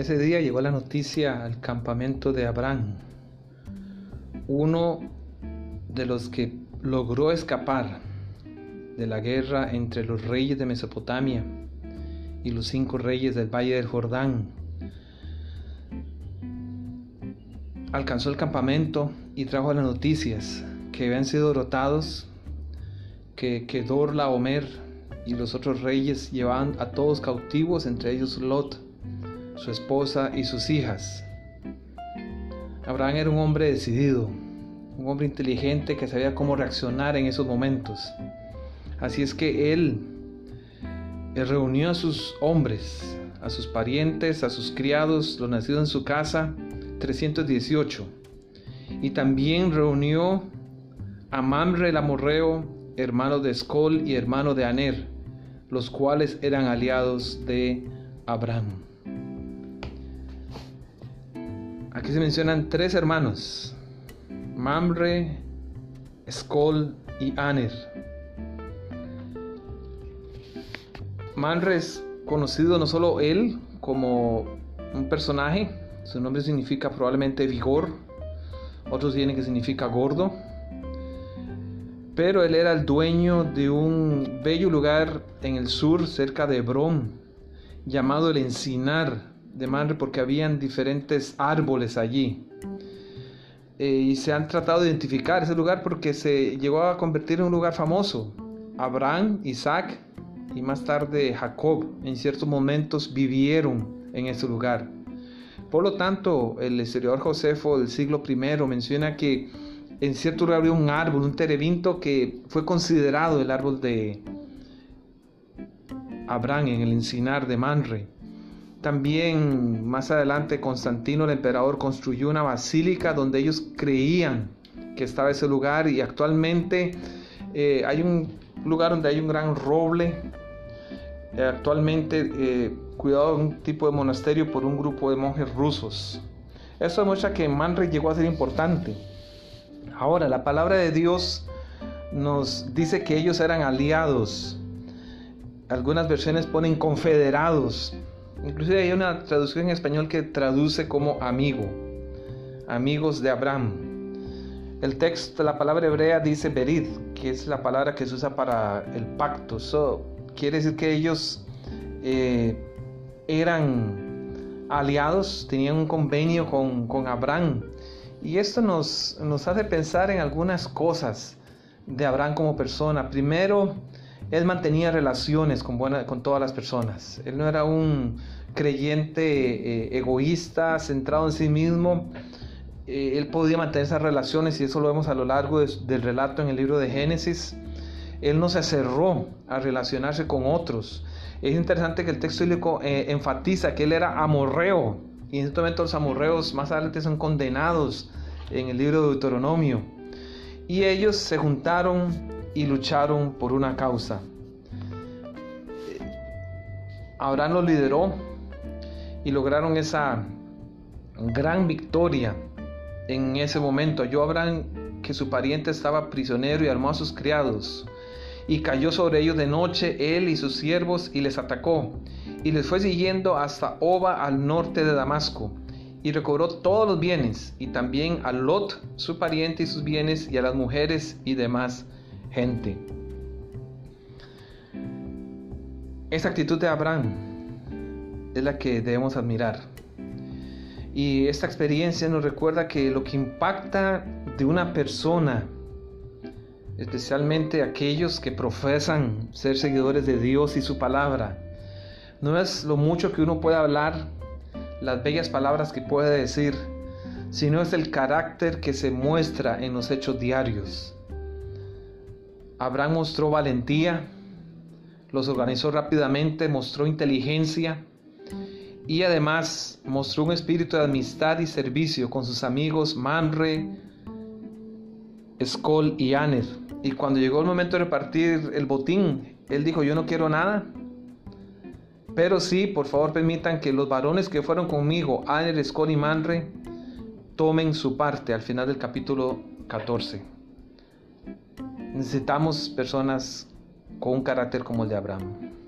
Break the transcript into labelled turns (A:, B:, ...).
A: Ese día llegó la noticia al campamento de Abraham, uno de los que logró escapar de la guerra entre los reyes de Mesopotamia y los cinco reyes del Valle del Jordán. Alcanzó el campamento y trajo las noticias que habían sido derrotados, que Kedor Laomer y los otros reyes llevaban a todos cautivos, entre ellos Lot, su esposa y sus hijas. Abraham era un hombre decidido, un hombre inteligente que sabía cómo reaccionar en esos momentos. Así es que él, reunió a sus hombres, a sus parientes, a sus criados, los nacidos en su casa, 318. Y también reunió a Mamre el amorreo, hermano de Escol y hermano de Aner, los cuales eran aliados de Abraham. Aquí se mencionan tres hermanos, Mamre, Escol y Aner. Mamre es conocido no solo él como un personaje, su nombre significa probablemente vigor, otros tienen que significa gordo, pero él era el dueño de un bello lugar en el sur, cerca de Hebrón, llamado el Encinar de Manre, porque habían diferentes árboles allí. Eh, y se han tratado de identificar ese lugar porque se llegó a convertir en un lugar famoso. Abraham, Isaac y más tarde Jacob en ciertos momentos vivieron en ese lugar. Por lo tanto, el historiador Josefo del siglo I menciona que en cierto lugar había un árbol, un terebinto que fue considerado el árbol de Abraham en el encinar de Manre. También más adelante Constantino el emperador construyó una basílica donde ellos creían que estaba ese lugar y actualmente eh, hay un lugar donde hay un gran roble. Eh, actualmente eh, cuidado de un tipo de monasterio por un grupo de monjes rusos. Eso demuestra que Manre llegó a ser importante. Ahora, la palabra de Dios nos dice que ellos eran aliados. Algunas versiones ponen confederados. Inclusive hay una traducción en español que traduce como amigo, amigos de Abraham. El texto, la palabra hebrea dice berid, que es la palabra que se usa para el pacto. So, quiere decir que ellos eh, eran aliados, tenían un convenio con, con Abraham. Y esto nos, nos hace pensar en algunas cosas de Abraham como persona. Primero, él mantenía relaciones con, con todas las personas. Él no era un creyente eh, egoísta, centrado en sí mismo. Eh, él podía mantener esas relaciones y eso lo vemos a lo largo del relato en el libro de Génesis. Él no se cerró a relacionarse con otros. Es interesante que el texto bíblico eh, enfatiza que él era amorreo, y en este momento los amorreos más adelante son condenados en el libro de Deuteronomio. Y ellos se juntaron y lucharon por una causa. Abraham los lideró y lograron esa gran victoria en ese momento. Yo Abraham que su pariente estaba prisionero y armó a sus criados y cayó sobre ellos de noche él y sus siervos y les atacó y les fue siguiendo hasta Oba al norte de Damasco, y recobró todos los bienes, y también a Lot, su pariente y sus bienes, y a las mujeres y demás gente. Esta actitud de Abraham es la que debemos admirar. Y esta experiencia nos recuerda que lo que impacta de una persona, especialmente aquellos que profesan ser seguidores de Dios y su palabra, no es lo mucho que uno puede hablar, las bellas palabras que puede decir, sino es el carácter que se muestra en los hechos diarios. Abraham mostró valentía, los organizó rápidamente, mostró inteligencia y además mostró un espíritu de amistad y servicio con sus amigos Manre, Skol y Aner. Y cuando llegó el momento de repartir el botín, él dijo, yo no quiero nada, pero sí, por favor permitan que los varones que fueron conmigo, Aner, Escol y Manre, tomen su parte al final del capítulo 14. Necesitamos personas con un carácter como el de Abraham.